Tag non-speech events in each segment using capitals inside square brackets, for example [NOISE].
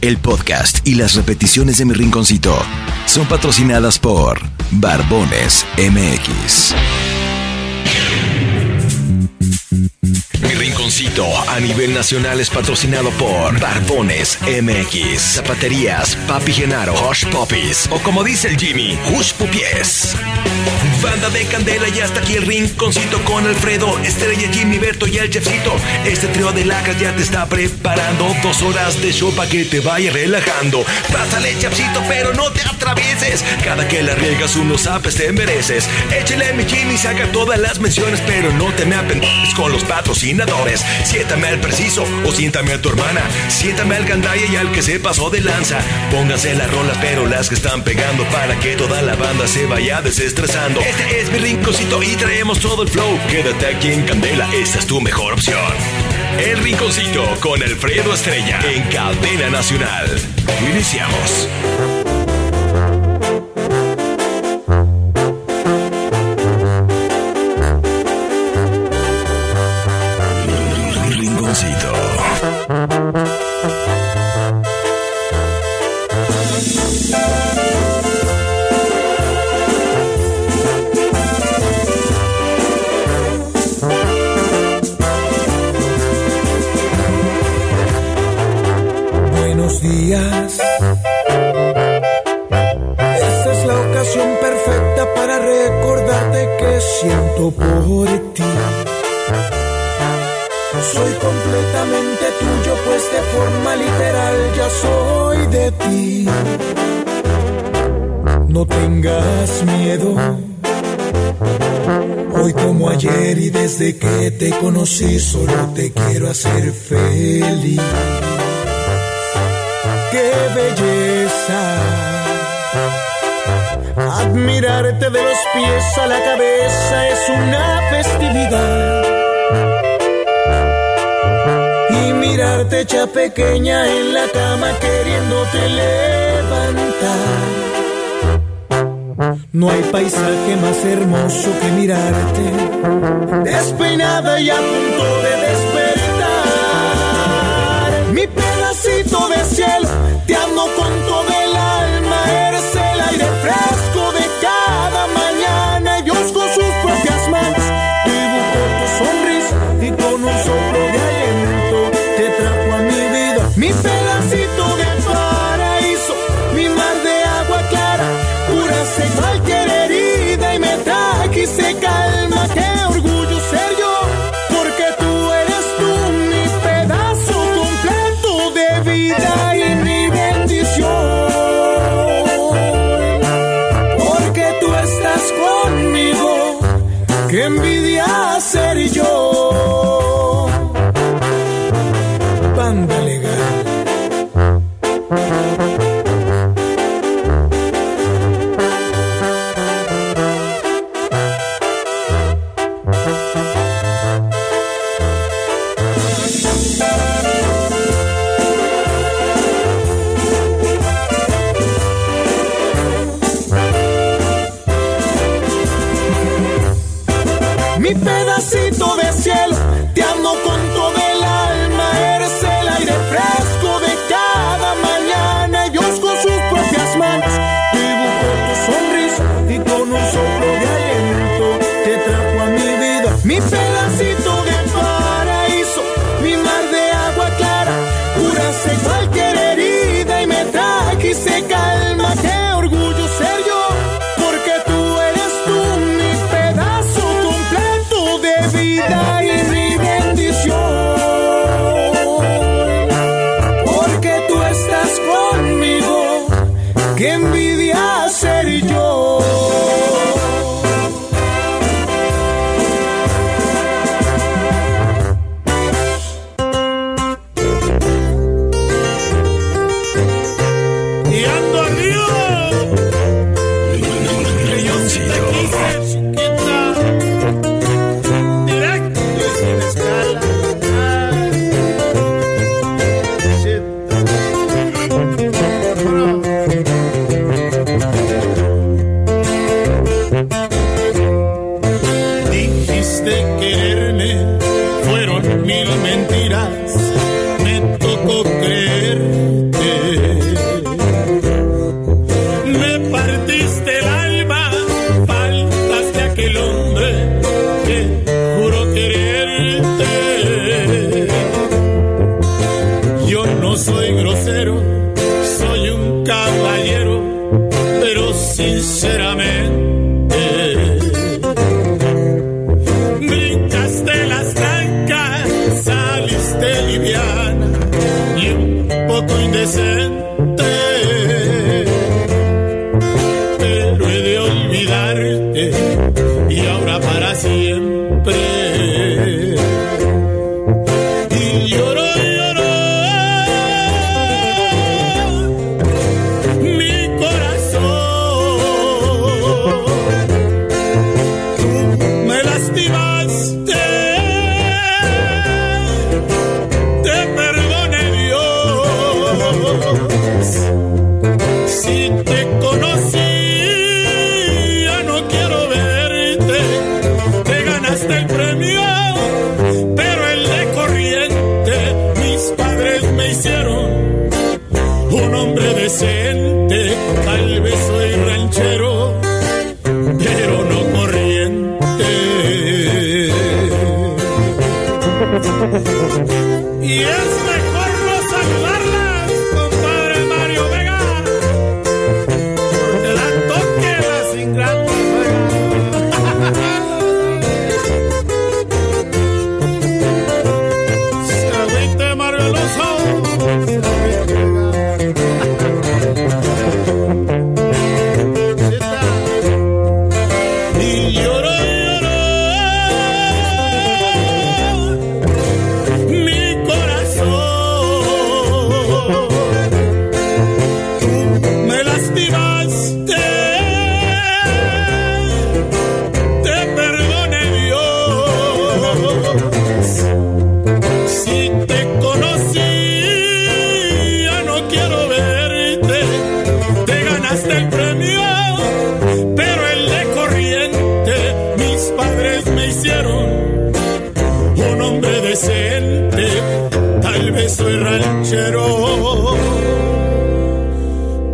el podcast y las repeticiones de mi rinconcito son patrocinadas por Barbones MX. Mi rinconcito a nivel nacional es patrocinado por Barbones MX, Zapaterías, Papi Genaro, Hush Puppies o como dice el Jimmy, Hush Pupies. Banda de Candela y hasta aquí el rinconcito con Alfredo, Estrella, Jimmy, Berto y el Chefcito. Este trío de lacas ya te está preparando dos horas de show para que te vaya relajando. Pásale, Chefcito, pero no te atravieses. Cada que la riegas unos apes te mereces. Échale mi Jimmy, saca todas las menciones, pero no te me apendes con los Siéntame al preciso o siéntame a tu hermana. Siéntame al gandaya y al que se pasó de lanza. Pónganse las rolas, pero las que están pegando para que toda la banda se vaya desestresando. Este es mi rinconcito y traemos todo el flow. Quédate aquí en Candela, esta es tu mejor opción. El rinconcito con Alfredo Estrella en Cadena Nacional. Iniciamos. Desde que te conocí solo te quiero hacer feliz. ¡Qué belleza! Admirarte de los pies a la cabeza es una festividad. Y mirarte hecha pequeña en la cama queriéndote levantar. No hay paisaje más hermoso que mirarte, despeinada y a punto de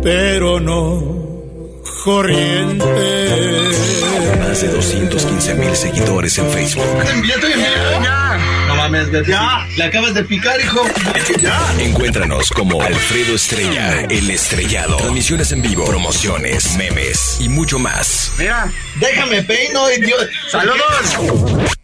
pero no corriente. Más de 215 mil seguidores en Facebook. Envíate, envíate ya. No mames, de ya. La acabas de picar, hijo. Ya. Encuéntranos como Alfredo Estrella, el estrellado. Transmisiones en vivo, promociones, memes y mucho más. Mira, déjame peino, idiota. Saludos.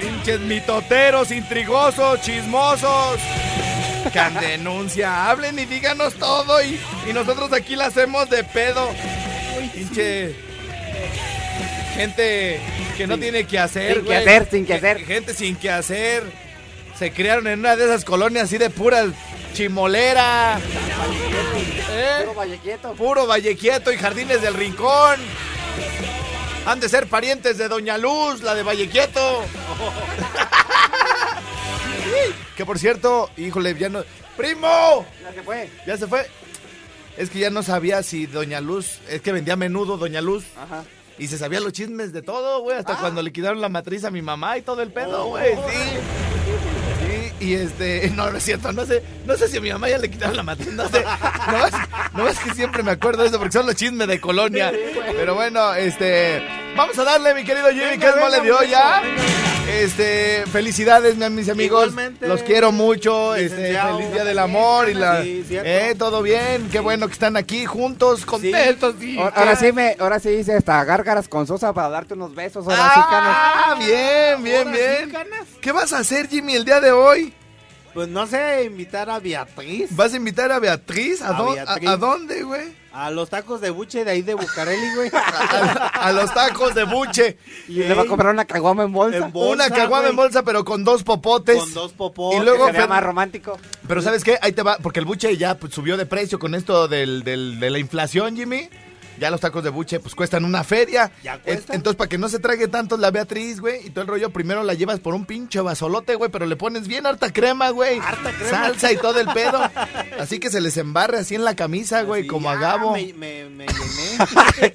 Pinches mitoteros, intrigosos, chismosos. Can denuncia, hablen y díganos todo y, y nosotros aquí la hacemos de pedo. Pinche gente que no tiene que hacer, Sin que hacer, sin que hacer. Gente sin que hacer. Se criaron en una de esas colonias así de pura chimolera. ¿Eh? Puro Vallequieto. Puro Vallequieto y Jardines del Rincón. Han de ser parientes de Doña Luz, la de Valle Quieto. [LAUGHS] que por cierto, híjole, ya no. ¡Primo! Ya se fue. Ya se fue. Es que ya no sabía si Doña Luz. Es que vendía menudo Doña Luz. Ajá. Y se sabía los chismes de todo, güey. Hasta cuando le quitaron la matriz a mi mamá y todo el pedo, güey. Sí. Sí, y este, [LAUGHS] no, no es cierto, no sé, no sé si a mi mamá ya le quitaron la matriz, no sé, no es, no es que siempre me acuerdo de eso porque son los chismes de colonia, pero bueno, este, vamos a darle mi querido Jimmy, que es mole de olla, este, felicidades mi- mis amigos, Igualmente. los quiero mucho, este, feliz día del amor y la, Sí, eh, todo bien, qué bueno que están aquí juntos, contentos, sí, Ahora, ahora sí me, ahora sí hice hasta gárgaras con Sosa para darte unos besos. Ahora sí, canas. Ah, bien, bien, bien. canas. ¿Qué vas a hacer, Jimmy, el día de hoy? Pues no sé, invitar a Beatriz ¿Vas a invitar a Beatriz? ¿A, A dó- Beatriz. a- a dónde, güey? a los tacos de buche de ahí de Bucareli, güey. [LAUGHS] A, a los tacos de buche. Y le va a comprar una caguama en bolsa. En bolsa, Una caguama en bolsa, pero con dos popotes. Con dos popotes. Y luego- Sería pero- más romántico. Pero ¿sabes qué? Ahí te va, porque el buche ya pues, subió de precio con esto del, del- de la inflación, Jimmy. Ya los tacos de buche pues cuestan una feria. ¿Ya cuestan? Entonces, para que no se trague tanto la Beatriz, güey, y todo el rollo, primero la llevas por un pinche vasolote, güey, pero le pones bien harta crema, güey. Harta crema. Salsa y todo el pedo. [LAUGHS] Así que se les embarre así en la camisa, güey, como a ya Gabo. Me, me, me llené. [LAUGHS]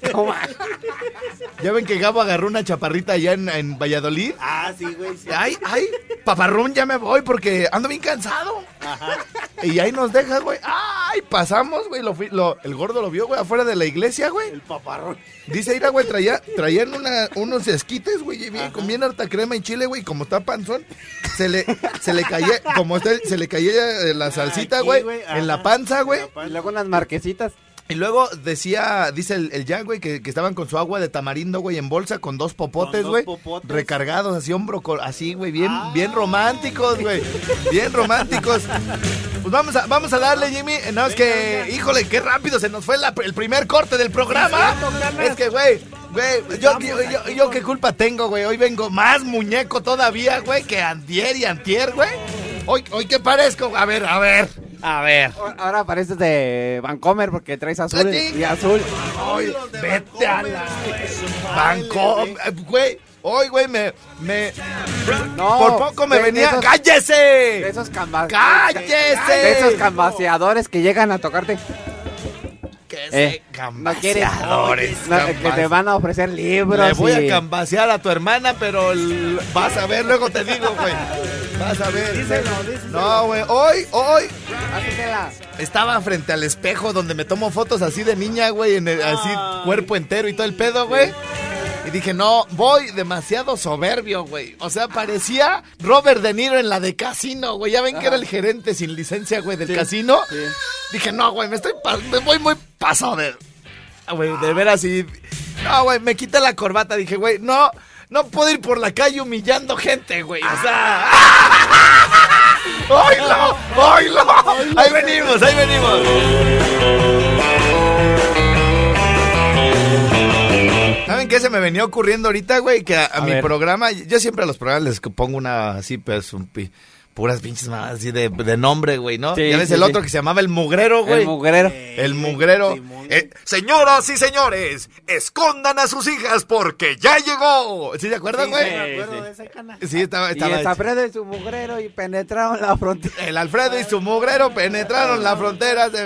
Ya ven que Gabo agarró una chaparrita allá en, en Valladolid. ah, sí, güey. sí. Ay, ay, paparrón, ya me voy porque ando bien cansado. Ajá. Y ahí nos deja, güey. Ay, pasamos, güey. Lo, lo- el gordo lo vio, güey, afuera de la iglesia, güey. El paparrón. Dice, mira, güey, traía, traían una, unos esquites, güey, bien, con bien harta crema y chile, güey, como está panzón, se le, se le caía, como está, se le caía eh, la salsita, Aquí, güey, güey, en la panza, güey. Y luego unas marquesitas. Y luego decía, dice el, el Jan, güey, que, que estaban con su agua de tamarindo, güey, en bolsa, con dos popotes, dos güey. popotes. Recargados, así, hombro, así, güey, bien, Ah. bien románticos, güey. Bien románticos. Pues vamos a, vamos a darle, Jimmy. Eh, No, es que, híjole, qué rápido se nos fue la- el primer corte del programa. Es que, güey, güey, yo, yo, yo, yo qué culpa tengo, güey. Hoy vengo más muñeco todavía, güey, que antier y antier, güey. Hoy, hoy, ¿qué parezco? A ver, a ver, a ver. Ahora pareces de Vancomer porque traes azul Sí. y azul. Ay, vete a la banco, eh, güey. Hoy, güey, me, me, No, por poco me de- de venía. esos- ¡Cállese! De esos camba- ¡Cállese! De esos cambaseadores que llegan a tocarte. Que Eh, se no quieres. cambaseadores, No, que te cambas- van a ofrecer libros. Le voy y- a cambasear a tu hermana, pero el- vas a ver, luego te digo, güey. Vas a ver. Díselo, díselo. No, güey, hoy, hoy estaba frente al espejo donde me tomo fotos así de niña, güey, en el- así cuerpo entero y todo el pedo, güey. Y dije, no, voy demasiado soberbio, güey. O sea, parecía Robert De Niro en la de casino, güey. Ya ven que era el gerente sin licencia, güey, del casino. Dije, no, güey, me estoy me voy muy pasado de. Ah, Güey, de veras y. No, güey, me quité la corbata. Dije, güey, no, no puedo ir por la calle humillando gente, güey. O sea. [LAUGHS] ¡Oilo! ¡Oilo! Ahí venimos, ahí venimos. ¿Saben qué se me venía ocurriendo ahorita, güey? Que a, a mi ver. programa, yo siempre a los programas les pongo una así, pues, un pi- puras pinches mamadas así de, de nombre, güey, ¿no? Sí, ya ves sí, el sí. otro que se llamaba El Mugrero, güey. El mugrero. El mugrero. Eh, señoras y señores, escondan a sus hijas porque ya llegó. ¿Sí se acuerdan, Sí, güey? me Sí, acuerdo sí. de esa cana. Sí, estaba, Y estaba el Alfredo y su mugrero y penetraron la frontera. El Alfredo y su mugrero penetraron la frontera. de-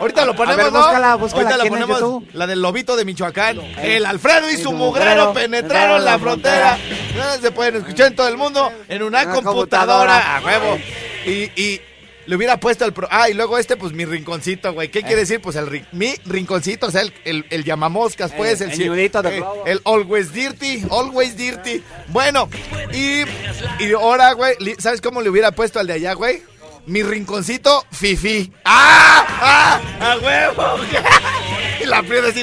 Ahorita lo ponemos, A ver, ¿no? búscala, búscala Ahorita la el ponemos, YouTube. la del lobito de Michoacán. El Alfredo y Y su mugrero mugrero penetraron la frontera. Ah, Se pueden escuchar en todo el mundo en una Una computadora. computadora. A huevo. Y, y le hubiera puesto el... Pro... Ah, y luego este, pues mi rinconcito, güey. ¿Qué quiere decir? Pues el mi rinconcito, o sea, el, el, el llamamoscas, pues. El- El, de eh, el always dirty, always dirty. Bueno, y, y ahora, güey, ¿sabes cómo le hubiera puesto al de allá, güey? Mi rinconcito, fifi. ¡Ah! ¡Ah! ¡A huevo! [LAUGHS] y la Prieta así,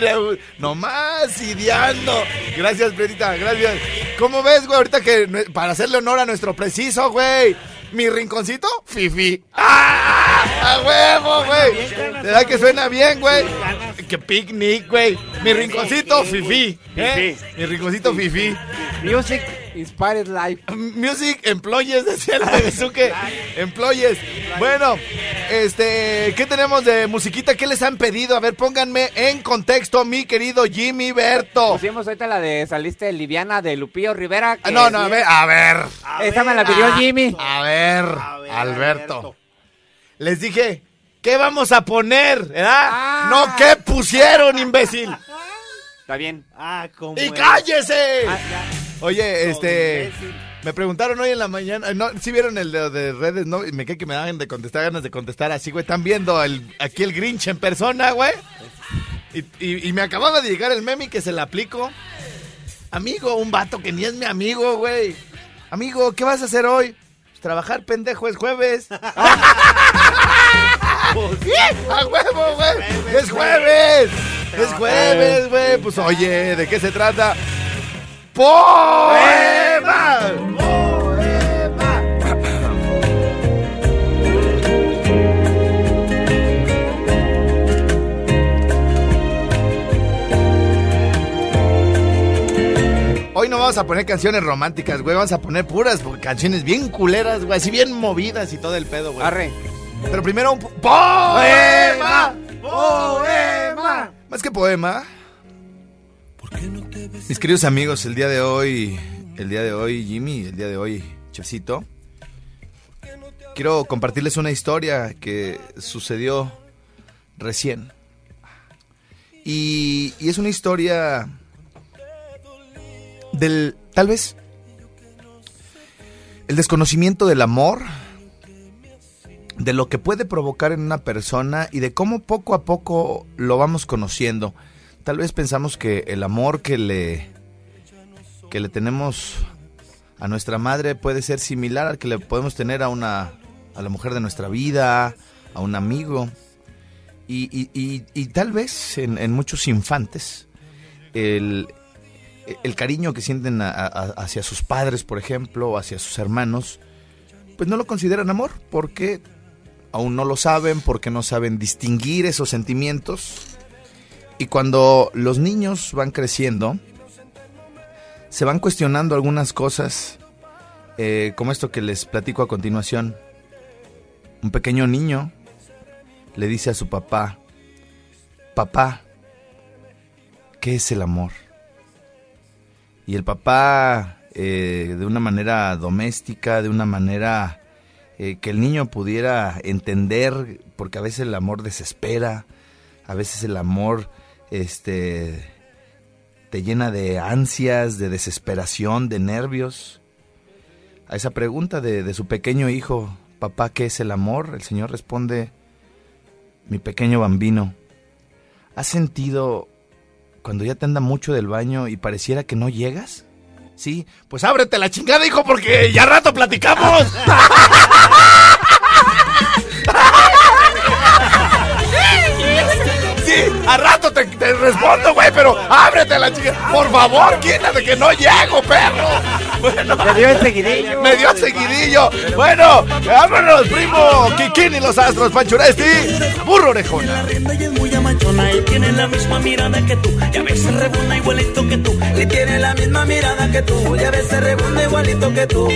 nomás ideando. Gracias, Prietita, gracias. ¿Cómo ves, güey? Ahorita que para hacerle honor a nuestro preciso, güey. Mi rinconcito, fifi. ¡Ah! ¡A huevo, güey! ¿Verdad que suena bien, güey? Que picnic, güey. Mi rinconcito, fifi. ¿eh? Mi rinconcito, fifi. Music Inspired Life. Music Employees, [LAUGHS] decía el Bebezuque. Employees. Bueno, este, ¿qué tenemos de musiquita? ¿Qué les han pedido? A ver, pónganme en contexto, mi querido Jimmy Berto. Pusimos ahorita la de Saliste Liviana de Lupillo Rivera. que Ah, No, no, a ver, a ver. Esta me la pidió Jimmy. A ver, Alberto. Les dije, ¿qué vamos a poner? ¿Verdad? Ah. No, ¿qué pusieron, imbécil? Está bien. Ah, como. ¡Y cállese! Ah. Oye, este. Me preguntaron hoy en la mañana. No, si vieron el de, de redes, ¿no? Y me quedé que me dan de contestar, ganas de contestar así, güey. Están viendo el, aquí el Grinch en persona, güey. Y, y- y me acababa de llegar el meme y que se le aplico. Amigo, un vato que ni es mi amigo, güey. Amigo, ¿qué vas a hacer hoy? Pues, trabajar, pendejo, es jueves. [LAUGHS] ¡A huevo, güey! ¡Es jueves! ¡Es jueves, güey! Pues oye, ¿de qué se trata? ¡Poema! Hoy no vamos a poner canciones románticas, güey. Vamos a poner puras cancionnes bien culeras, güey. Así bien movidas y todo el pedo, güey. Arre. Pero primero un po- poema. Poema. Más que poema. Mis queridos amigos, el día de hoy, el día de hoy, Jimmy, el día de hoy, Chefcito, quiero compartirles una historia que sucedió recién. Y, y es una historia del, tal vez, el desconocimiento del amor, de lo que puede provocar en una persona y de cómo poco a poco lo vamos conociendo. Tal vez pensamos que el amor que le que le tenemos a nuestra madre puede ser similar al que le podemos tener a una a la mujer de nuestra vida, a un amigo. Y, y- y- tal vez en, muchos infantes el, el cariño que sienten hacia sus padres, por ejemplo, o hacia sus hermanos, pues no lo consideran amor porque aún no lo saben, porque no saben distinguir esos sentimientos. Y cuando los niños van creciendo, se van cuestionando algunas cosas, eh, como esto que les platico a continuación. Un pequeño niño le dice a su papá, papá, ¿qué es el amor? Y el papá, eh, de una manera doméstica, de una manera eh, que el niño pudiera entender, porque a veces el amor desespera, a veces el amor este, te llena de ansias, de desesperación, de nervios. A esa pregunta de, de su pequeño hijo, papá, ¿qué es el amor? El Señor responde, mi pequeño bambino, ¿has sentido cuando ya te anda mucho del baño y pareciera que no llegas? Sí, pues ábrete la chingada, hijo, porque ya rato platicamos. [LAUGHS] a rato te, te respondo, güey, pero ábrete la chingada. Por favor, quítate que no llego, perro. Bueno, Me dio el seguidillo. me dio seguidillo. Bueno, vámonos, primo. Kikín y los astros, Panchuresti. Burro orejona. rienda y es muy amachona y tiene la misma mirada que tú y a veces rebunda igualito que tú y tiene la misma mirada que tú y a veces rebunda igualito que tú y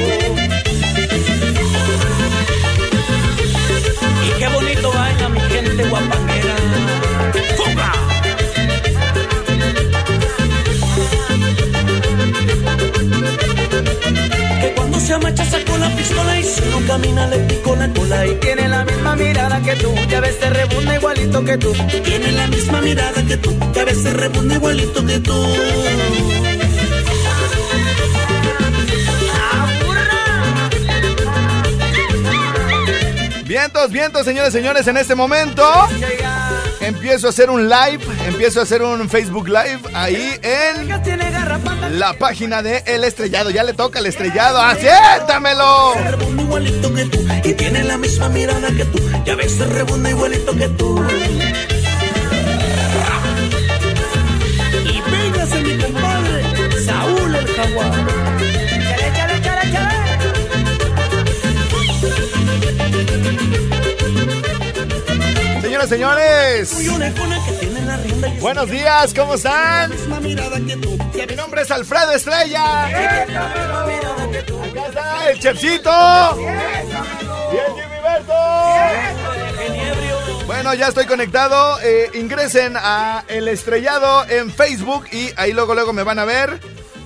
qué bonito baila mi gente guapanguera Se amacha sacó la pistola y si no camina le pico la cola. Y tiene la misma mirada que tú y a veces rebunda igualito que tú. Tiene la misma mirada que tú y a veces rebunda igualito que tú. Vientos, vientos, señores, señores, en este momento empiezo a hacer un live, empiezo a hacer un Facebook Live ahí en la página de El Estrellado. Ya le toca el estrellado, ¡asiéntamelo! y tiene la misma mirada que tú y a veces rebunda igualito que tú y véngase mi compadre Saúl el jaguar y es Buenos días, ¿cómo están? Mi nombre es Alfredo Estrella. Acá está el Chefcito. Y el Jimmy. Bueno, ya estoy conectado. Eh, ingresen a El Estrellado en Facebook y ahí luego, luego me van a ver.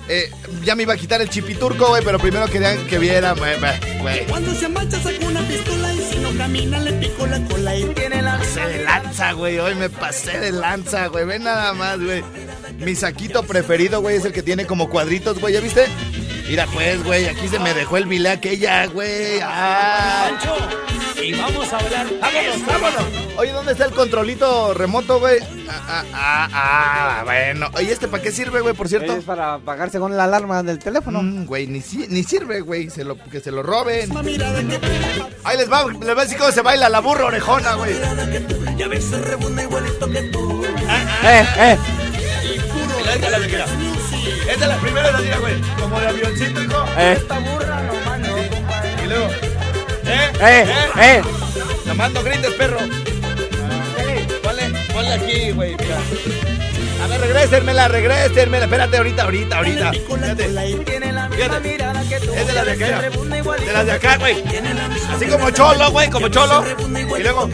Eh, ya me iba a quitar el chipiturco, güey, pero primero querían que viera, güey. Cuando se marcha saca una pistola y camina le pico la cola y tiene la pasé de lanza, güey. Hoy me pasé de lanza, güey. Ven nada más, güey. Mi saquito preferido, güey, es el que tiene como cuadritos, güey. ¿Ya viste? Mira, pues, güey, aquí se me dejó el bilé aquella, güey. Ah. Y vamos a hablar. Vámonos, vámonos. Oye, ¿dónde está el controlito remoto, güey? Ah, ah, ah, ah, bueno. Oye, ¿este para qué sirve, güey, por cierto? Es para apagar según la alarma del teléfono. Mm, güey, ni, si- ni sirve, güey. Se lo, que se lo roben. Ahí les va, les va a decir cómo se baila la burra orejona, güey. Y a veces rebunda igualito que tú. Eh, eh. Esta es la primera. Esta es la primera, mira, güey. Como de avioncito, hijo. Eh, Esta burra no mano, compadre. Y luego. ¿Eh? eh, eh. Nomás no grites, perro. Ponle, ponle aquí, güey, mira. A ver, regrésenmela, regrésenmela. Espérate, ahorita, ahorita, ahorita. Fíjate. Es de las de acá. De las de acá, güey. Tiene la misma Así como cholo, güey, como cholo. Y luego.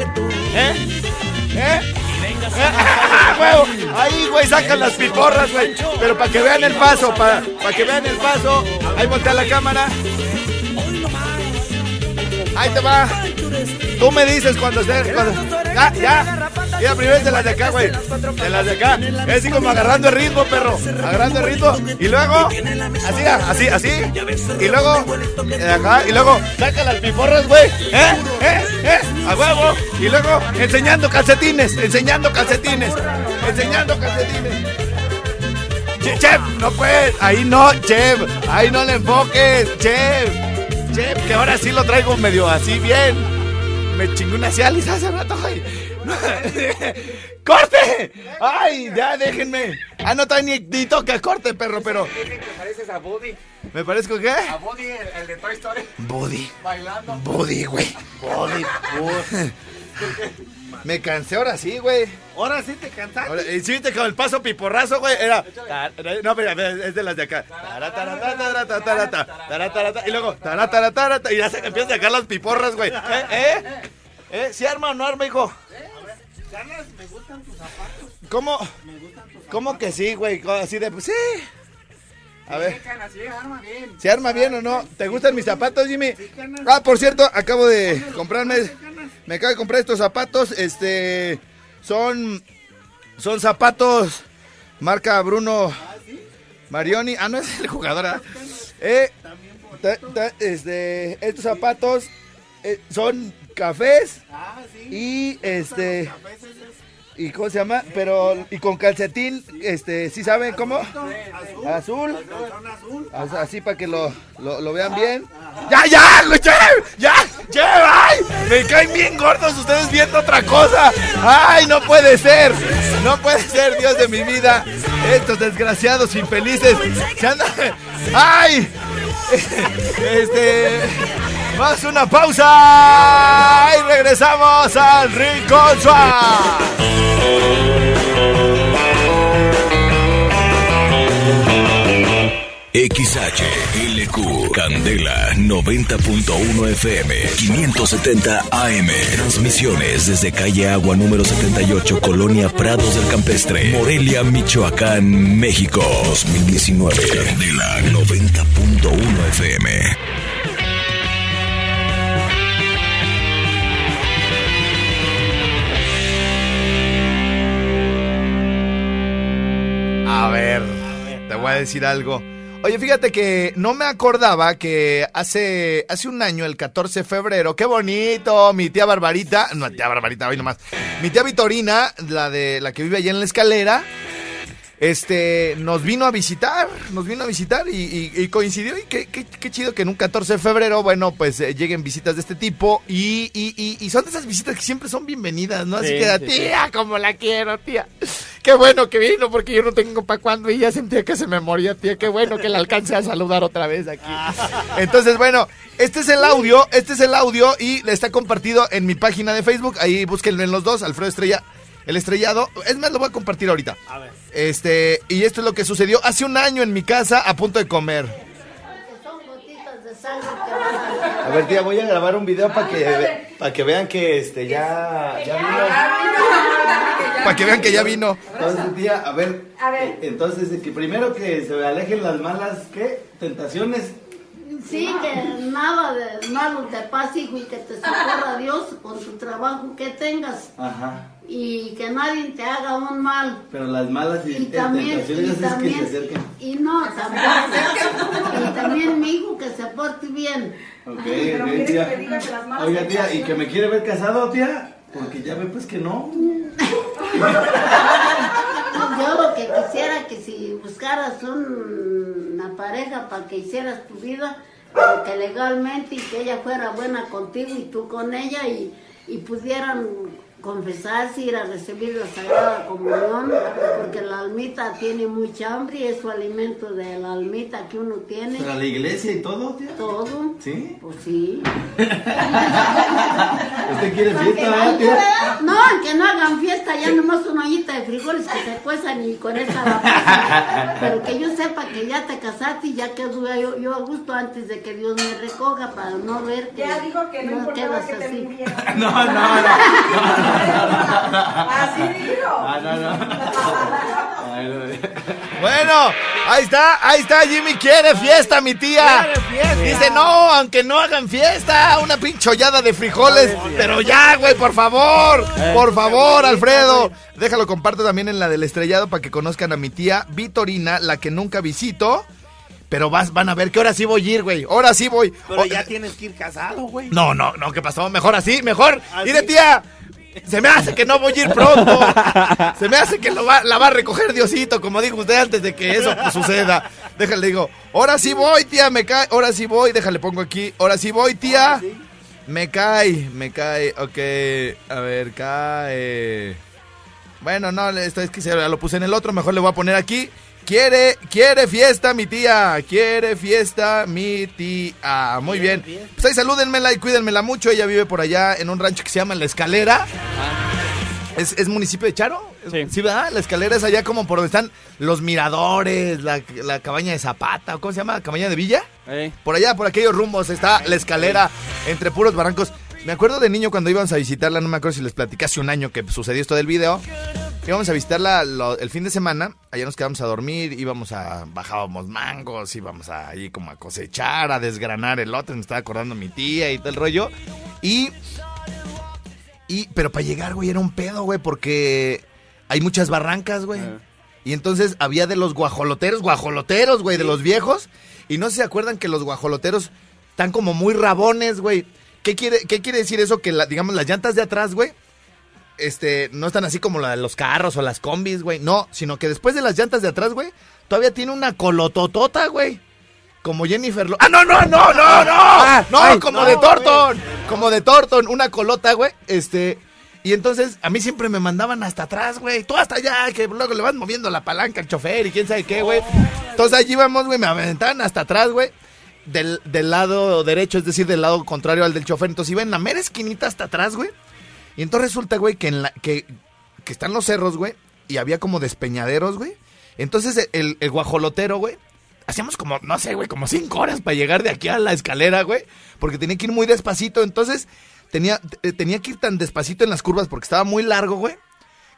¿Eh? ¿Eh? [LAUGHS] ¡Ah, huevo! Ahí, güey, sacan las piporras, güey. Pero para que vean el paso, para, para que vean el paso. Ahí voltea la cámara. Ahí te va. Tú me dices cuando esté. cuando- Ya, ya. Mira, primero es de las de acá, güey. De las de acá. Es así como agarrando el ritmo, perro. Agarrando el ritmo. Y luego. Así, así, así. Y luego. de acá. Y luego. Saca las piporras, güey. ¿Eh? ¿Eh? ¿Eh? A huevo. Y luego. Enseñando calcetines. Enseñando calcetines. Enseñando calcetines. Che- Chef, no puedes. Ahí no, Chef. Ahí no le enfoques, Chef. Chef, que ahora sí lo traigo medio así bien. Me chingó una Cialis hace rato, güey. [LAUGHS] ¡Corte! ¡Ay, ya déjenme! Ah, no, todavía ni, ni toca corte, perro, pero. Dicen que pareces a Buddy. ¿Me parezco qué? A Buddy, el, el de Toy Story. Buddy. Bailando. Buddy, güey. Buddy. Buddy. [LAUGHS] Me cansé ahora sí, güey. Ahora sí te cansaste. Ahora, y sí, te con el paso piporrazo, güey. Era. Tar, no, mira, es de las de acá. Y luego. Y ya se empiezan a sacar las piporras, güey. ¿Eh? ¿Eh? ¿Eh? Arma o no arma, hijo? Carlos, me gustan tus zapatos. ¿Cómo? Me gustan tus zapatos. ¿Cómo que sí, güey? Así de. Sí. A ver. Arma bien. ¿Se arma bien o no? ¿Te gustan mis zapatos, Jimmy? Ah, por cierto, acabo de comprarme. Me acabo de comprar estos zapatos. Este. Son. Son zapatos. Marca Bruno Marioni. Ah, no es el jugador, ¿ah? Eh, este, estos zapatos eh, son cafés. Y este. ¿Y cómo se llama? Pero. Y con calcetín. Este. ¿Sí saben cómo? Azul. As- Así para que lo, lo, vean bien. ¡Ya, ya! ¡Ya! ¡Ya! Me caen bien gordos ustedes viendo otra cosa. ¡Ay, no puede ser! No puede ser, Dios de mi vida. Estos desgraciados infelices. Se. ¡Ay! Este. A una pausa. Y regresamos al Rincón Suave. XHLQ Candela 90.1 FM 570 AM Transmisiones desde calle Agua número 78 Colonia Prados del Campestre Morelia, Michoacán, México 2019 Candela 90.1 FM A ver, te voy a decir algo. Oye, fíjate que no me acordaba que hace, hace un año, el 14 de febrero, qué bonito, mi tía Barbarita, no, tía Barbarita, hoy nomás, mi tía Vitorina, la de la que vive allá en la escalera, este, nos vino a visitar, nos vino a visitar y, y- y coincidió y qué, qué- qué chido que en un 14 de febrero, bueno, pues eh, lleguen visitas de este tipo y, y- y- y son de esas visitas que siempre son bienvenidas, ¿no? Así Sí, que, sí, sí. tía, como la quiero, tía. Qué bueno que vino, porque yo no tengo para cuándo y ya sentía que se me moría, tía. Qué bueno que le alcance a saludar otra vez aquí. Entonces, bueno, este es el audio, este es el audio y está compartido en mi página de Facebook. Ahí búsquenlo en los dos, Alfredo Estrella, el estrellado. Es más, lo voy a compartir ahorita. A ver. Este, y esto es lo que sucedió hace un año en mi casa a punto de comer. A ver, tía, voy a grabar un video para que, para que vean que este ya, ya vino. [LAUGHS] Para que vean que ya vino. Entonces, tía, a ver. A ver. eh, Entonces, que primero que se alejen las malas, ¿qué? Tentaciones. Sí, que nada de malo te pase, hijo, y que te socorra Dios con tu trabajo que tengas. Ajá. Y que nadie te haga un mal. Pero las malas y, Y también, tentaciones y es que se también, acerquen. y no, también, y también mi hijo que se porte bien. Ok, Pero quieres tía. que diga que las malas Oiga, tía, ¿y que me quiere ver casado, tía? Porque ya ve pues que no. Yo lo que quisiera que si buscaras un- una pareja para que hicieras tu vida, que legalmente y que ella fuera buena contigo y tú con ella y, y pudieran confesarse, ir a recibir la Sagrada Comunión, porque la almita tiene mucha hambre y es su alimento de la almita que uno tiene. Para la iglesia y todo, tía. Todo. ¿Sí? Pues sí. [LAUGHS] ¿Usted quiere fiesta, tía? No, que no hagan fiesta, ya nomás una ollita de frijoles que se cuezan y con esa la. [LAUGHS] Pero que yo sepa que ya te casaste y ya quedo yo, yo a gusto antes de que Dios me recoja para no ver que Ya dijo que no importaba te así. murieras. [LAUGHS] No, no, no. Así no, no. Ay, no. Bueno, ahí está, ahí está, Jimmy quiere fiesta, mi tía. Dice, no, aunque no hagan fiesta, una pinchollada de frijoles. Pero ya, güey, por favor, por favor, Alfredo. Déjalo, comparto también en la del estrellado para que conozcan a mi tía Vitorina, la que nunca visito. Pero vas, van a ver que ahora sí voy a ir, güey. Ahora sí voy. Pero Oh, ya tienes que ir casado, güey. No, no, no, ¿qué pasó? Mejor así, mejor. ¿Así? Mire, tía. Se me hace que no voy a ir pronto. Se me hace que lo va, la va a recoger Diosito, como dijo usted antes de que eso pues, suceda. Déjale, digo, ahora sí voy, tía, me cae. Ahora sí voy, déjale, pongo aquí. Ahora sí voy, tía. Me cae, me cae. Ok, a ver, cae. Bueno, no, esto es que se lo puse en el otro, mejor le voy a poner aquí. Quiere, quiere fiesta mi tía, quiere fiesta mi tía. Muy bien. Pues ahí salúdenmela y cuídenmela mucho. Ella vive por allá en un rancho que se llama La Escalera. ¿Es, es municipio de Charo? Sí. Sí, ¿verdad? La escalera es allá como por donde están los miradores, la, la cabaña de Zapata, ¿o ¿cómo se llama? ¿Cabaña de Villa? Por allá, por aquellos rumbos, está la escalera entre puros barrancos. Me acuerdo de niño cuando íbamos a visitarla, no me acuerdo si les platicé hace un año que sucedió esto del video. Íbamos a visitarla lo- el fin de semana, allá nos quedamos a dormir, íbamos a, bajábamos mangos, íbamos a, ahí como a cosechar, a desgranar el otro, me estaba acordando mi tía y todo el rollo. Y, y, pero para llegar, güey, era un pedo, güey, porque hay muchas barrancas, güey. Y entonces había de los guajoloteros, guajoloteros, güey, de los viejos. Y no se acuerdan que los guajoloteros están como muy rabones, güey. ¿Qué quiere, ¿Qué quiere decir eso? Que, la- digamos, las llantas de atrás, güey, este, no están así como la de los carros o las combis, güey. No, sino que después de las llantas de atrás, güey, todavía tiene una colototota, güey. Como Jennifer Lo... ¡Ah, no, no, no, no, no! no, ay, como no, de Torton. Como de Torton, una colota, güey. Este... Y entonces a mí siempre me mandaban hasta atrás, güey. Tú hasta allá, que luego le vas moviendo la palanca al chofer y quién sabe qué, güey. Entonces allí íbamos, güey, me aventaban hasta atrás, güey. Del, del lado derecho, es decir, del lado contrario al del chofer. Entonces iba en la mera esquinita hasta atrás, güey. Y entonces resulta, güey, que, en la, que, que están los cerros, güey, y había como despeñaderos, güey. Entonces el, el guajolotero, güey, hacíamos como, no sé, güey, como cinco horas para llegar de aquí a la escalera, güey, porque tenía que ir muy despacito. Entonces tenía, eh, tenía que ir tan despacito en las curvas porque estaba muy largo, güey.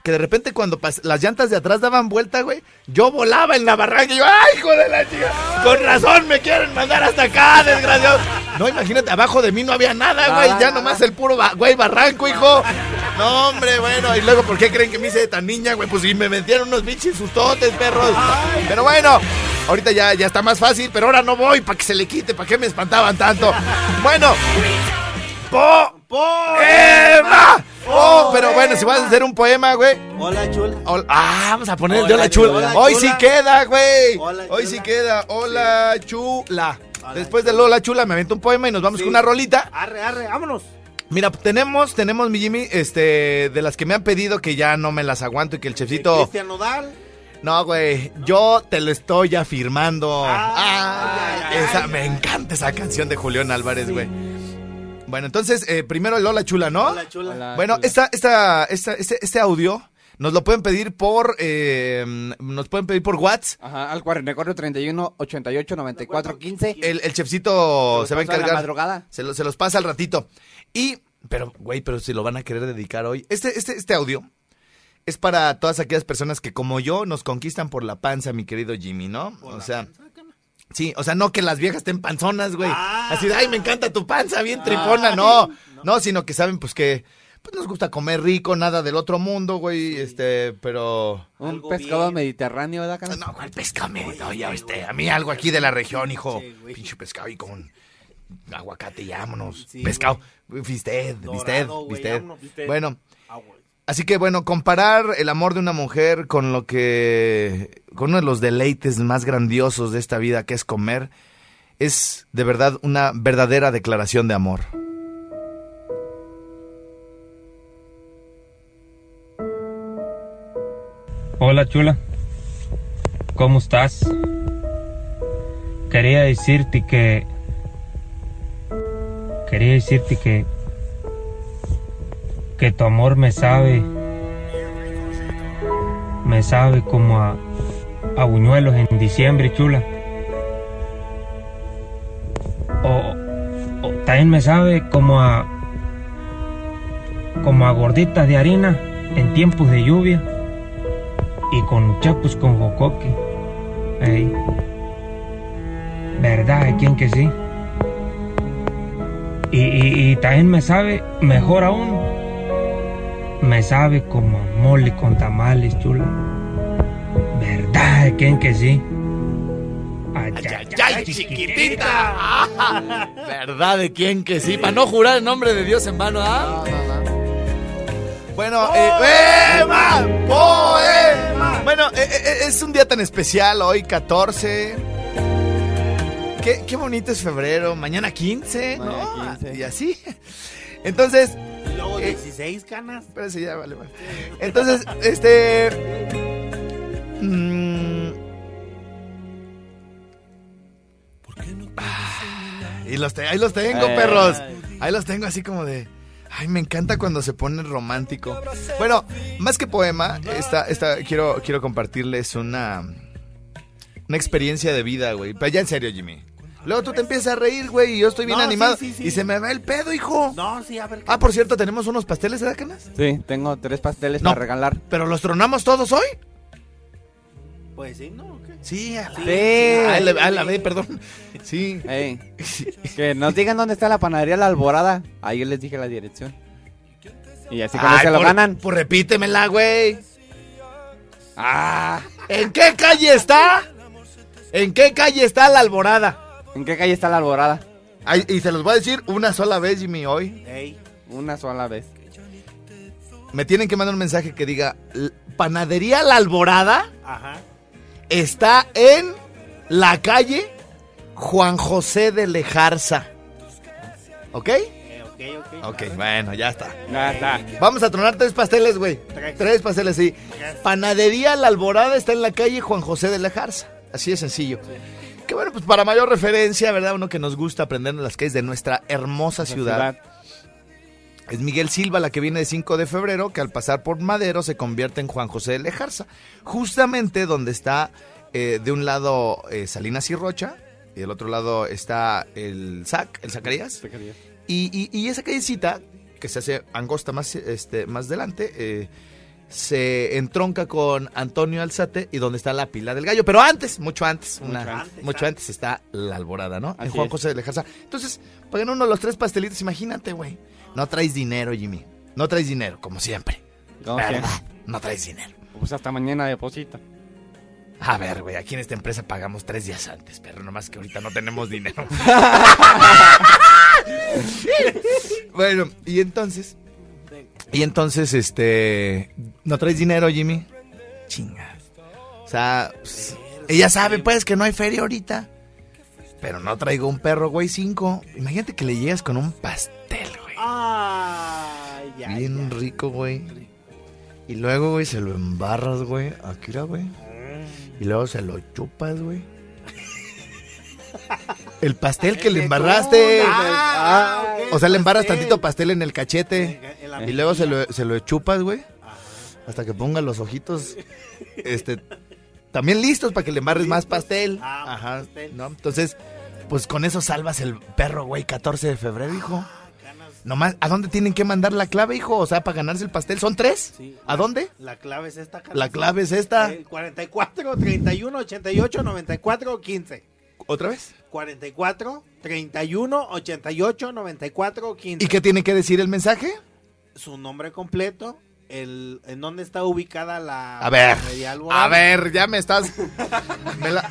Que de repente cuando las llantas de atrás daban vuelta, güey, yo volaba en la barranca y yo, ¡ay, hijo de la chica! Con razón me quieren mandar hasta acá, desgraciado. No, imagínate, abajo de mí no había nada, güey, ya nomás el puro, ba- güey, barranco, hijo. No, hombre, bueno, y luego, ¿por qué creen que me hice tan niña, güey? Pues si me metieron unos bichis sustotes, perros. Pero bueno, ahorita ya, ya está más fácil, pero ahora no voy para que se le quite, ¿para qué me espantaban tanto? Bueno, po, poema. Oh, pero bueno, si vas a hacer un poema, güey. Hola, chula. Ah, vamos a poner el de Hola, chula. hola, Hoy chula. sí queda, güey. Hola, Hoy sí queda. Hola chula. Después de Lola chula me avento un poema y nos vamos con una rolita. Arre, arre, vámonos. Mira, tenemos, tenemos, mi Jimmy, este, de las que me han pedido que ya no me las aguanto y que el chefcito... Cristian Nodal. No, güey, yo te lo estoy afirmando. Ah, esa, me encanta esa canción de Julián Álvarez, güey. Bueno, entonces, eh, primero el Lola Chula, ¿no? Hola, chula. Hola. Bueno, esta, esta, esta, este, este audio nos lo pueden pedir por, eh, nos pueden pedir por WhatsApp. Ajá, al 44 31 88 94 15. El, el chefcito se va a paso a la encargar. madrugada. Se, lo- se los pasa al ratito. Y, pero, güey, pero si lo van a querer dedicar hoy. Este, este, este audio es para todas aquellas personas que, como yo, nos conquistan por la panza, mi querido Jimmy, ¿no? O sea. Sí, o sea, no que las viejas estén panzonas, güey. Ah. Así de, ay, me encanta tu panza, bien tripona. No, no, sino que saben, pues que pues, nos gusta comer rico, nada del otro mundo, güey. Este, pero. Un pescado bien. mediterráneo, ¿verdad, Carlos? No, ¿cuál pescado? me- No, ya, este, a mí algo aquí de la región, hijo. Sí. Pinche pescado y con aguacate y vámonos. Sí, pescado. Bisted. vámonos, bisted. Bueno, Ah. Así que bueno, comparar el amor de una mujer con lo que. con uno de los deleites más grandiosos de esta vida, que es comer, es de verdad una verdadera declaración de amor. Hola chula, ¿cómo estás? Quería decirte que... Quería decirte que... Que tu amor me sabe... Me sabe como a... A buñuelos en diciembre, chula. O, o también me sabe como a... Como a gorditas de harina en tiempos de lluvia y con chapus con jocoque. Ey. ¿Verdad? ¿Quién que sí? Y también me sabe, mejor aún, me sabe como a mole con tamales, chula. ¿Verdad? ¿Quién que sí? Ay, ay, ¡Ay, chiquitita! ¿Verdad de quién que sí? Para no jurar el nombre de Dios en vano, ¿ah? Bueno, eh, ¡Poema! ¡Poema! Bueno, eh, eh, es un día tan especial hoy, 14. Qué, qué bonito es febrero. Mañana 15, ¿no? Mañana 15. Y así. Entonces, Eh, 16 canas. Espérense, ya, vale, vale. Entonces, este. mm, ah, y los te- ahí los tengo, Eh. perros. Ahí los tengo así como de. Ay, me encanta cuando se pone romántico. Bueno, más que poema, esta, esta, quiero, quiero compartirles una. Una experiencia de vida, güey. Pero ya en serio, Jimmy. Luego tú te empiezas a reír, güey, y yo estoy bien No, sí, animado. sí, sí. Y se me va el pedo, hijo. No, sí, a ver. Ah, por cierto, tenemos unos pasteles, ¿verdad, Canas? Sí, tengo tres pasteles No. para regalar. ¿Pero los tronamos todos hoy? Pues sí, ¿no? ¿O qué? Sí, a la, Sí. a la, a la vez, perdón. Sí. Ey, que nos digan dónde está la panadería La Alborada. Ahí les dije la dirección. Y así como Ay, se lo por- ganan. Pues repítemela, güey. Ah, ¿En qué calle está? ¿En qué calle está la alborada? ¿En qué calle está La Alborada? Ay, y se los voy a decir una sola vez, Jimmy, hoy. Ey. Una sola vez. Me tienen que mandar un mensaje que diga, "L- Panadería La Alborada Ajá. está en la calle Juan José de Lejarza. ¿Ok? Eh, ok, ok. Ok, bueno, ya está. Ya está. Vamos a tronar tres pasteles, güey. Tres. Tres pasteles, sí. Panadería La Alborada está en la calle Juan José de la Jarza. Así de sencillo. Que bueno, pues para mayor referencia, ¿verdad? Uno que nos gusta aprender en las calles de nuestra hermosa ciudad. Es Miguel Silva, la que viene de 5 de febrero, que al pasar por Madero se convierte en Juan José de Lejarza. Justamente donde está eh, de un lado eh, Salinas y Rocha, y del otro lado está el SAC, el Zacarías. Y, y- y esa callecita, que se hace angosta más, este, más adelante, eh, se entronca con Antonio Alzate y donde está la pila del gallo. Pero antes, mucho antes, una- mucho, antes. está la alborada, ¿no? en Juan es. José de Lejarza. Entonces, pagan uno de los tres pastelitos, imagínate, güey. No traes dinero, Jimmy. No traes dinero, como siempre. ¿Cómo ¿Verdad? que? No traes dinero. Pues hasta mañana deposita. A ver, güey, aquí en esta empresa pagamos tres días antes, pero nomás que ahorita no tenemos dinero. [LAUGHS] bueno, y entonces. Y entonces, este. ¿No traes dinero, Jimmy? Chinga. O sea, pues, ella sabe, pues, que no hay feria ahorita. Pero no traigo un perro, güey, cinco. Imagínate que le llegas con un pastel, güey. Ay, ya. Bien rico, güey. Y luego, güey, se lo embarras, güey. Aquí, era, güey. Y luego se lo chupas, güey. [LAUGHS] El pastel que le embarraste. Ah, ok, O sea, le embarras pastel. tantito pastel en el cachete. En la Y luego se lo, se lo chupas, güey. Hasta que ponga los ojitos. Este. También listos para que le embarres más pastel. Ah, Ajá. pastel. ¿no? Entonces, pues con eso salvas el perro, güey. 14 de febrero, hijo. Nomás, ¿a dónde tienen que mandar la clave, hijo? O sea, para ganarse el pastel. ¿Son tres? Sí. ¿A dónde? La clave es esta, Carlos. La clave es esta. Eh, 44, 31, 88, 94, 15. ¿Otra vez? 44, 31, 88, 94, 15. ¿Y qué tiene que decir el mensaje? Su nombre completo, el, en dónde está ubicada la... A ver, a ver, ya me estás. me la-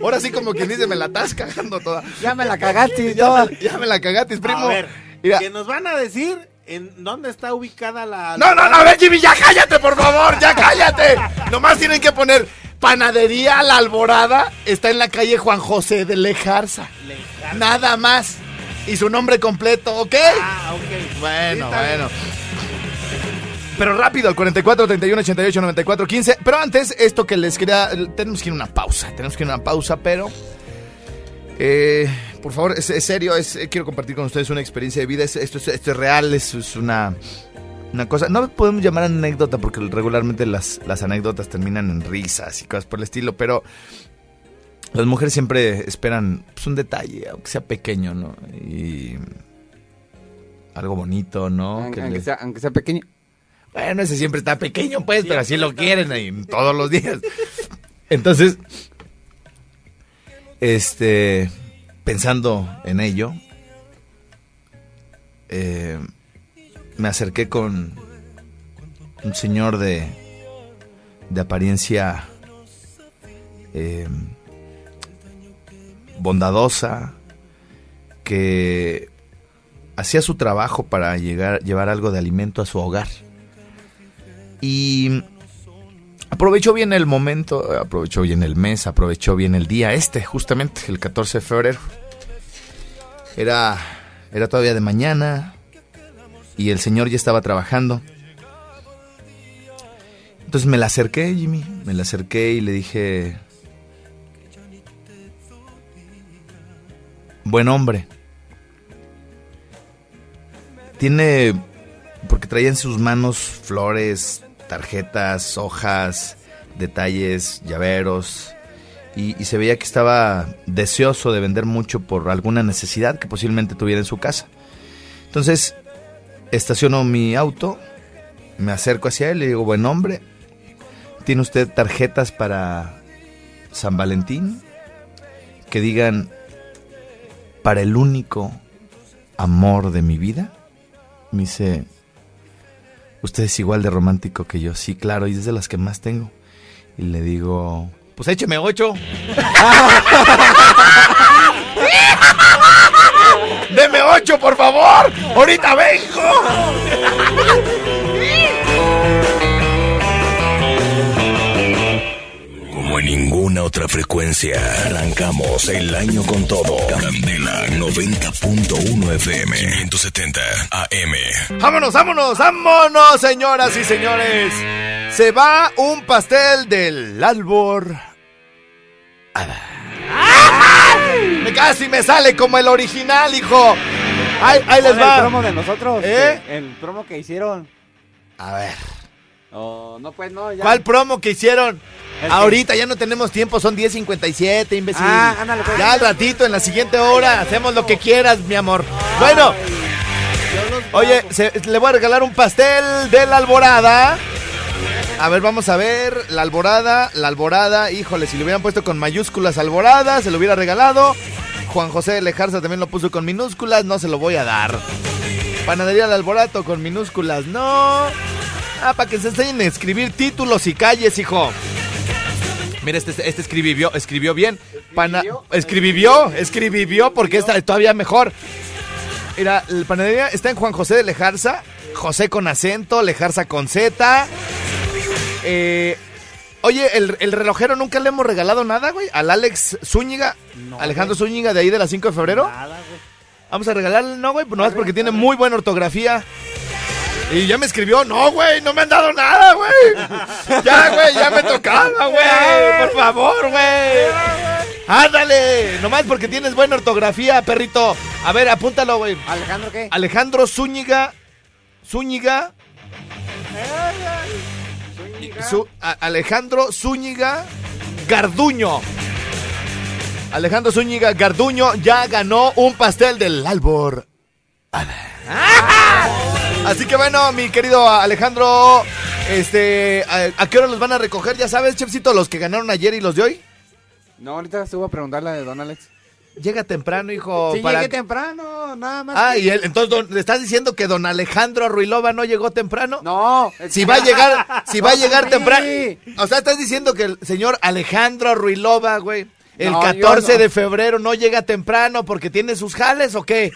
ahora sí, como quien dice, me la estás cagando toda. Ya me la cagaste, [LAUGHS] Ya me, ya me la cagaste, primo. A ver, Mira. que nos van a decir en dónde está ubicada la... No, no, no, a ver, Jimmy, ya cállate, por favor, ya cállate. Nomás tienen que poner Panadería La Alborada. Está en la calle Juan José de Lejarza. Lejarza. Nada más. Y su nombre completo, ¿ok? Ah, ok. Bueno, Sí, bueno. Pero rápido, al 44, 31, 88, 94, 15. Pero antes, esto que les quería. Tenemos que ir a una pausa. Tenemos que ir a una pausa, pero. eh, por favor, es, es serio. Es, eh, quiero compartir con ustedes una experiencia de vida. Es- esto, es, esto es real. Es, es una. Una cosa. No podemos llamar anécdota porque regularmente las, las anécdotas terminan en risas y cosas por el estilo. Pero. Las mujeres siempre esperan pues, un detalle, aunque sea pequeño, ¿no? Y. Algo bonito, ¿no? Aunque, Que aunque le- sea, aunque sea pequeño. bueno, ese siempre está pequeño, pues, pero así lo quieren ahí todos los días. Entonces, este, pensando en ello, eh, me acerqué con un señor de, de apariencia eh, bondadosa, que hacía su trabajo para llegar, llevar algo de alimento a su hogar. Y aprovechó bien el momento, aprovechó bien el mes, aprovechó bien el día este, justamente, el 14 de febrero. Era, era todavía de mañana y el señor ya estaba trabajando. Entonces me la acerqué, Jimmy, me la acerqué y le dije, buen hombre. Tiene, porque traía en sus manos flores, tarjetas, hojas, detalles, llaveros, y, y se veía que estaba deseoso de vender mucho por alguna necesidad que posiblemente tuviera en su casa. Entonces, estaciono mi auto, me acerco hacia él y digo, buen hombre, ¿tiene usted tarjetas para San Valentín? Que digan, para el único amor de mi vida. Me dice, usted es igual de romántico que yo. Sí, claro, y es de las que más tengo. Y le digo, pues écheme ocho. [LAUGHS] Deme ocho, por favor. Ahorita vengo. Como en ninguna otra frecuencia, arrancamos el año con todo. Candela 90.1 FM, 570 AM. Vámonos, vámonos, vámonos, señoras y señores. Se va un pastel del albor. Me casi me sale como el original, hijo. Ahí, ahí les Pon El va. promo de nosotros. ¿Eh? que- El promo que hicieron. A ver. Oh, no, pues no, ya. ¿Cuál promo que hicieron? El que- Ahorita ya no tenemos tiempo, son 10.57, imbécil. Ah, ándale, pues. Ya al ratito, en la siguiente hora, hacemos lo que quieras, mi amor. Bueno, oye, se- le voy a regalar un pastel de la alborada. A ver, vamos a ver. La alborada, la alborada. Híjole, si le hubieran puesto con mayúsculas alborada, se lo hubiera regalado. Juan José de Lejarza también lo puso con minúsculas, no se lo voy a dar. Panadería del Alborato con minúsculas, no. Ah, para que se enseñen a escribir títulos y calles, hijo. Mira, este, este escribió, escribió bien. Pana, escribió, escribió, porque está todavía mejor. Mira, la panadería está en Juan José de Lejarza. José con acento, Lejarza con Z. Eh, oye, el, el relojero nunca le hemos regalado nada, güey. Al Alex Zúñiga. Alejandro Zúñiga de ahí de las 5 de febrero. Nada, güey. Vamos a regalarle, no, güey, pues nomás porque tiene muy buena ortografía. Y ya me escribió, no, güey, no me han dado nada, güey. [LAUGHS] Ya, güey, ya me tocaba, güey. Por favor, güey. Ándale, nomás porque tienes buena ortografía, perrito. A ver, apúntalo, güey. ¿Alejandro qué? Alejandro Zúñiga. Zúñiga. Su- a- Alejandro Zúñiga Garduño. Alejandro Zúñiga Garduño ya ganó un pastel del Albor. Así que bueno, mi querido Alejandro, este, ¿a, a qué hora los van a recoger? Ya sabes, Chefcito, los que ganaron ayer y los de hoy. No, ahorita estuvo a preguntarle de Don Alex. Llega temprano, hijo. Sí, para- llegué temprano, nada más. Ah, que- y él, entonces don- le estás diciendo que don Alejandro Ruilova no llegó temprano. No. Si va a llegar, si va a [LAUGHS] llegar sí. temprano. O sea, estás diciendo que el señor Alejandro Ruilova, güey, el No, yo 14 no. de febrero no llega temprano porque tiene sus jales o qué?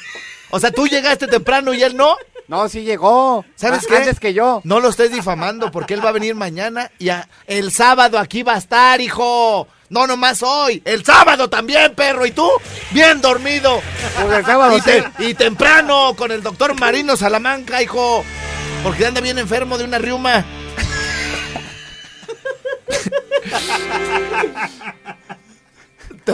O sea, tú llegaste temprano y él no. No, sí llegó. ¿Sabes Ah, qué? Antes que yo. No lo estés difamando porque él va a venir mañana y a- el sábado aquí va a estar, hijo. No nomás hoy, el sábado también, perro. ¿Y tú? Bien dormido. Pues el sábado y, te- y temprano con el doctor Marino Salamanca, hijo. Porque anda bien enfermo de una riuma. [LAUGHS]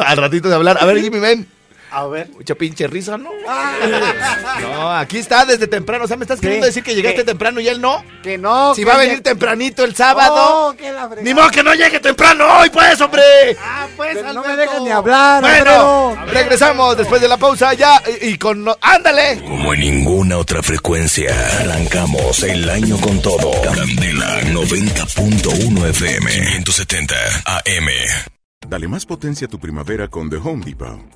Al ratito de hablar. A ver, Jimmy, ven. A ver. Mucha pinche risa, ¿no? [LAUGHS] No, aquí está desde temprano. O sea, me estás queriendo decir que llegaste ¿Qué? temprano y él no. Que no. Si que va a venir tempranito el sábado. Oh, que la fregada. Ni modo que no llegue temprano hoy, pues, hombre. Ah, pues, No me dejan ni hablar, Bueno, regresamos después de la pausa ya y, y con... no- ¡Ándale! Como en ninguna otra frecuencia, arrancamos el año con todo. Candela 90.1 FM, 570 AM. Dale más potencia a tu primavera con The Home Depot.